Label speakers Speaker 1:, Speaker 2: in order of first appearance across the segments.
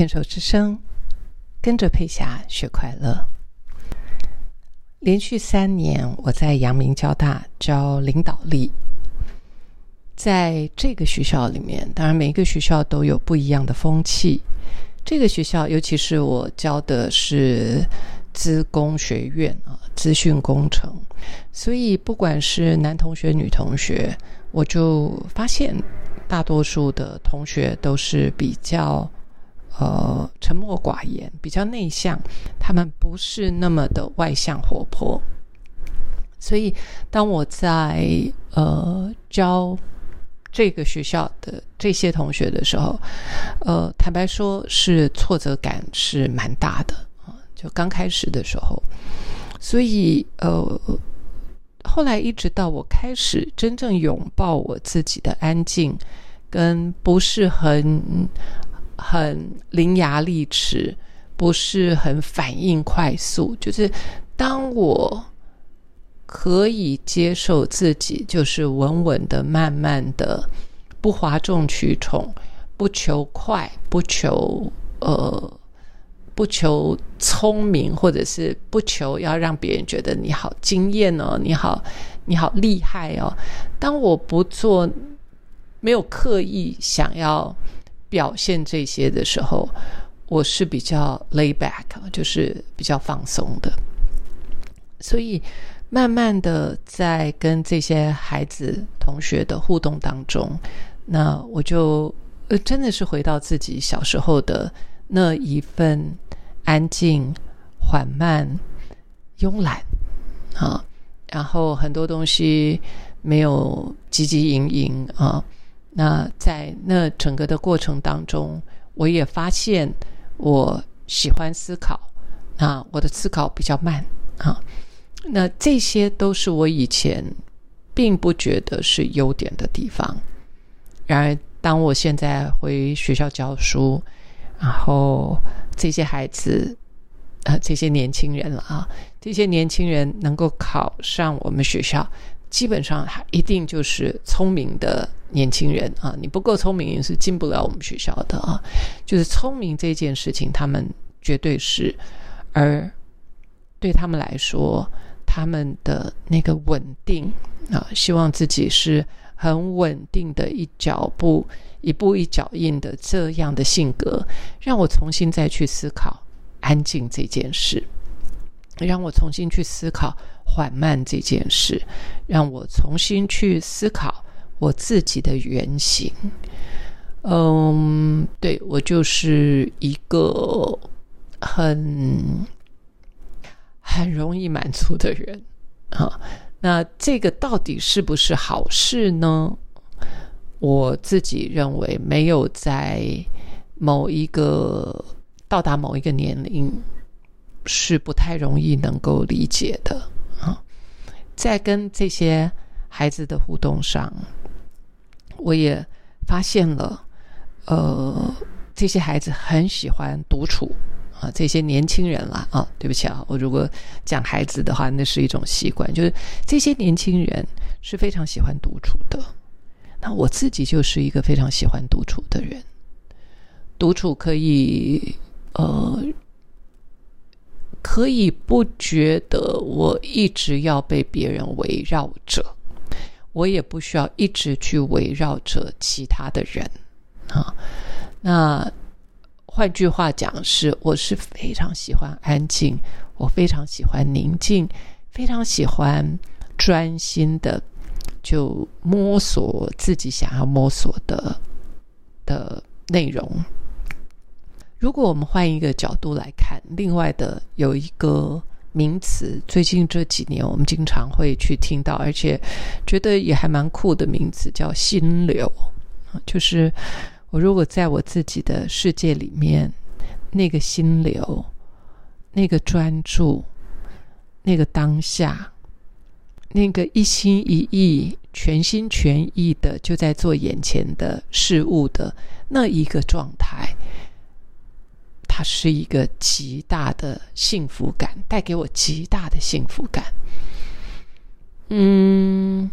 Speaker 1: 牵手之声，跟着佩霞学快乐。连续三年，我在阳明交大教领导力。在这个学校里面，当然每一个学校都有不一样的风气。这个学校，尤其是我教的是资工学院啊，资讯工程，所以不管是男同学、女同学，我就发现大多数的同学都是比较。呃，沉默寡言，比较内向，他们不是那么的外向活泼。所以，当我在呃教这个学校的这些同学的时候，呃，坦白说，是挫折感是蛮大的啊。就刚开始的时候，所以呃，后来一直到我开始真正拥抱我自己的安静，跟不是很。很伶牙俐齿，不是很反应快速。就是当我可以接受自己，就是稳稳的、慢慢的，不哗众取宠，不求快，不求呃，不求聪明，或者是不求要让别人觉得你好惊艳哦，你好，你好厉害哦。当我不做，没有刻意想要。表现这些的时候，我是比较 lay back，就是比较放松的。所以，慢慢的在跟这些孩子、同学的互动当中，那我就呃，真的是回到自己小时候的那一份安静、缓慢、慵懒啊，然后很多东西没有汲汲营营啊。那在那整个的过程当中，我也发现我喜欢思考，啊，我的思考比较慢啊。那这些都是我以前并不觉得是优点的地方。然而，当我现在回学校教书，然后这些孩子啊，这些年轻人了啊，这些年轻人能够考上我们学校。基本上，他一定就是聪明的年轻人啊！你不够聪明是进不了我们学校的啊！就是聪明这件事情，他们绝对是。而对他们来说，他们的那个稳定啊，希望自己是很稳定的一脚步、一步一脚印的这样的性格，让我重新再去思考安静这件事，让我重新去思考。缓慢这件事，让我重新去思考我自己的原型。嗯，对我就是一个很很容易满足的人啊。那这个到底是不是好事呢？我自己认为，没有在某一个到达某一个年龄，是不太容易能够理解的。在跟这些孩子的互动上，我也发现了，呃，这些孩子很喜欢独处啊。这些年轻人啦，啊，对不起啊，我如果讲孩子的话，那是一种习惯，就是这些年轻人是非常喜欢独处的。那我自己就是一个非常喜欢独处的人，独处可以，呃。可以不觉得我一直要被别人围绕着，我也不需要一直去围绕着其他的人啊。那换句话讲，是我是非常喜欢安静，我非常喜欢宁静，非常喜欢专心的就摸索自己想要摸索的的内容。如果我们换一个角度来看，另外的有一个名词，最近这几年我们经常会去听到，而且觉得也还蛮酷的名词，叫心流。就是我如果在我自己的世界里面，那个心流，那个专注，那个当下，那个一心一意、全心全意的就在做眼前的事物的那一个状态。它是一个极大的幸福感，带给我极大的幸福感。嗯，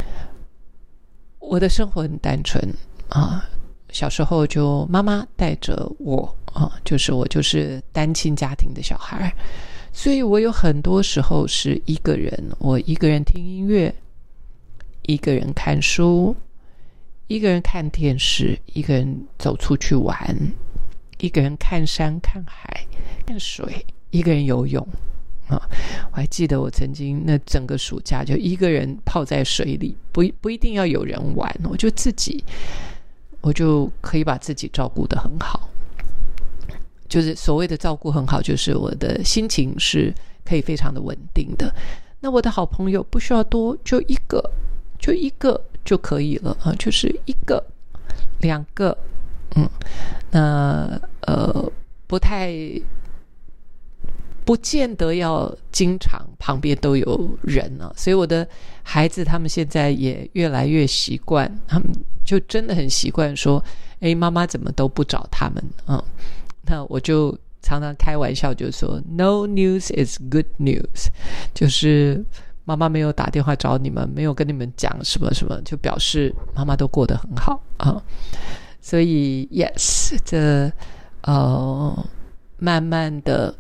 Speaker 1: 我的生活很单纯啊，小时候就妈妈带着我啊，就是我就是单亲家庭的小孩，所以我有很多时候是一个人，我一个人听音乐，一个人看书，一个人看电视，一个人走出去玩，一个人看山看海看水，一个人游泳。啊，我还记得我曾经那整个暑假就一个人泡在水里，不不一定要有人玩，我就自己，我就可以把自己照顾的很好。就是所谓的照顾很好，就是我的心情是可以非常的稳定的。那我的好朋友不需要多，就一个，就一个就可以了啊，就是一个、两个，嗯，那呃不太。不见得要经常旁边都有人啊，所以我的孩子他们现在也越来越习惯，他们就真的很习惯说：“哎，妈妈怎么都不找他们？”啊，那我就常常开玩笑就说：“No news is good news。”就是妈妈没有打电话找你们，没有跟你们讲什么什么，就表示妈妈都过得很好啊。所以，yes，这呃，慢慢的。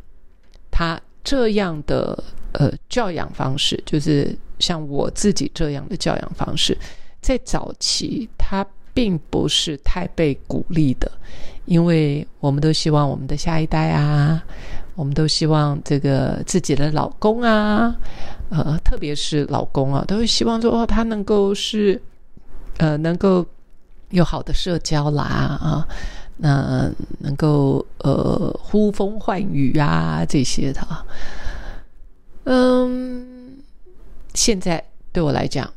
Speaker 1: 他这样的呃教养方式，就是像我自己这样的教养方式，在早期他并不是太被鼓励的，因为我们都希望我们的下一代啊，我们都希望这个自己的老公啊，呃，特别是老公啊，都会希望说哦，他能够是呃能够有好的社交啦啊。那能够呃呼风唤雨啊这些的，嗯，现在对我来讲，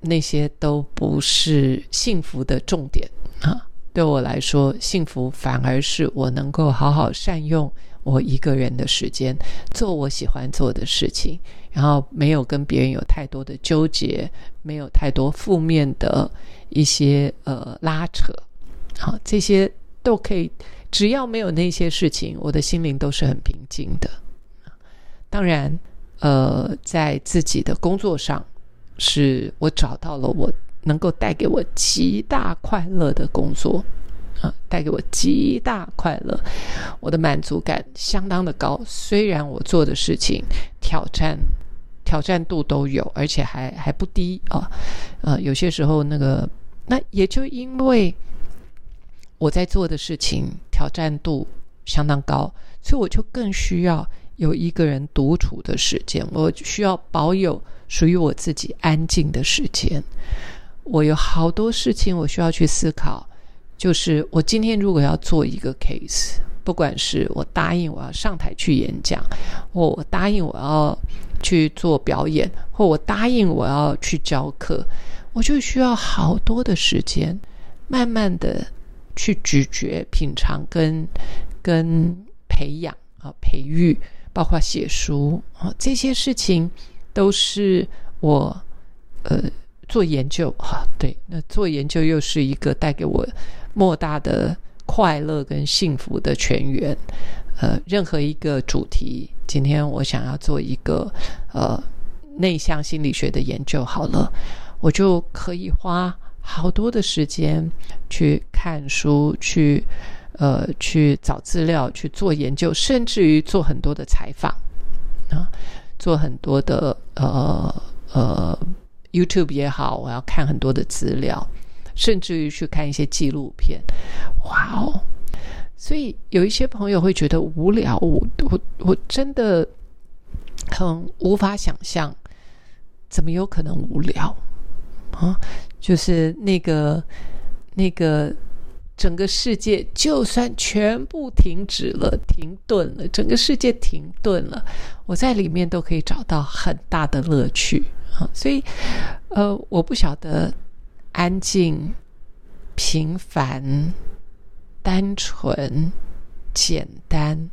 Speaker 1: 那些都不是幸福的重点啊。对我来说，幸福反而是我能够好好善用我一个人的时间，做我喜欢做的事情，然后没有跟别人有太多的纠结，没有太多负面的一些呃拉扯。好，这些都可以，只要没有那些事情，我的心灵都是很平静的。当然，呃，在自己的工作上，是我找到了我能够带给我极大快乐的工作啊，带给我极大快乐，我的满足感相当的高。虽然我做的事情挑战挑战度都有，而且还还不低啊，呃，有些时候那个，那也就因为。我在做的事情挑战度相当高，所以我就更需要有一个人独处的时间。我需要保有属于我自己安静的时间。我有好多事情我需要去思考，就是我今天如果要做一个 case，不管是我答应我要上台去演讲，或我答应我要去做表演，或我答应我要去教课，我就需要好多的时间，慢慢的。去咀嚼、品尝、跟跟培养啊、培育，包括写书啊，这些事情都是我呃做研究哈。对，那做研究又是一个带给我莫大的快乐跟幸福的泉源。呃，任何一个主题，今天我想要做一个呃内向心理学的研究，好了，我就可以花。好多的时间去看书，去呃去找资料，去做研究，甚至于做很多的采访啊，做很多的呃呃 YouTube 也好，我要看很多的资料，甚至于去看一些纪录片。哇哦！所以有一些朋友会觉得无聊，我我我真的很无法想象，怎么有可能无聊啊？就是那个那个整个世界，就算全部停止了、停顿了，整个世界停顿了，我在里面都可以找到很大的乐趣啊！所以，呃，我不晓得安静、平凡、单纯、简单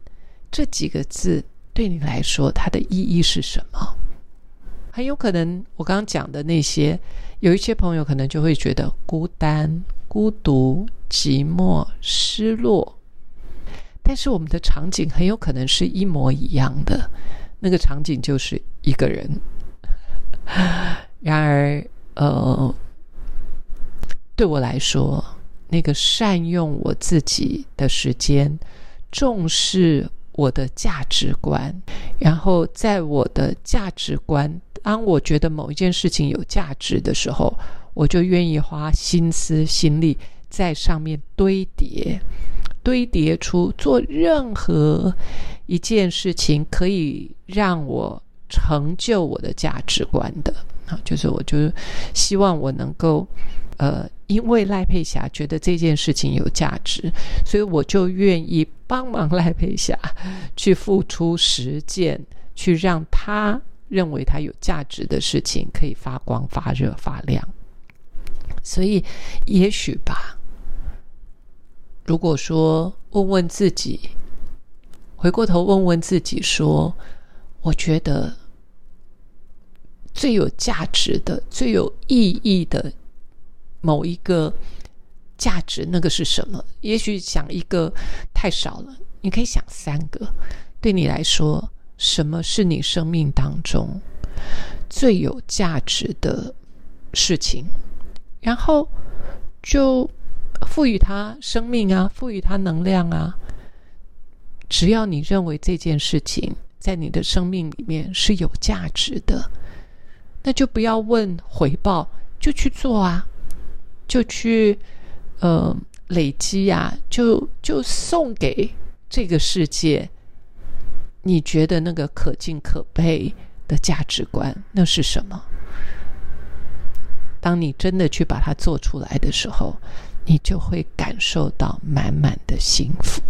Speaker 1: 这几个字对你来说，它的意义是什么？很有可能，我刚刚讲的那些。有一些朋友可能就会觉得孤单、孤独、寂寞、失落，但是我们的场景很有可能是一模一样的，那个场景就是一个人。然而，呃，对我来说，那个善用我自己的时间，重视我的价值观，然后在我的价值观，当我觉得某一件事情有价值的时候，我就愿意花心思心力在上面堆叠，堆叠出做任何一件事情可以让我成就我的价值观的啊，就是我就希望我能够。呃，因为赖佩霞觉得这件事情有价值，所以我就愿意帮忙赖佩霞去付出实践，去让他认为它有价值的事情可以发光发热发亮。所以，也许吧，如果说问问自己，回过头问问自己，说，我觉得最有价值的、最有意义的。某一个价值，那个是什么？也许想一个太少了，你可以想三个。对你来说，什么是你生命当中最有价值的事情？然后就赋予它生命啊，赋予它能量啊。只要你认为这件事情在你的生命里面是有价值的，那就不要问回报，就去做啊。就去，呃，累积呀，就就送给这个世界。你觉得那个可敬可佩的价值观，那是什么？当你真的去把它做出来的时候，你就会感受到满满的幸福。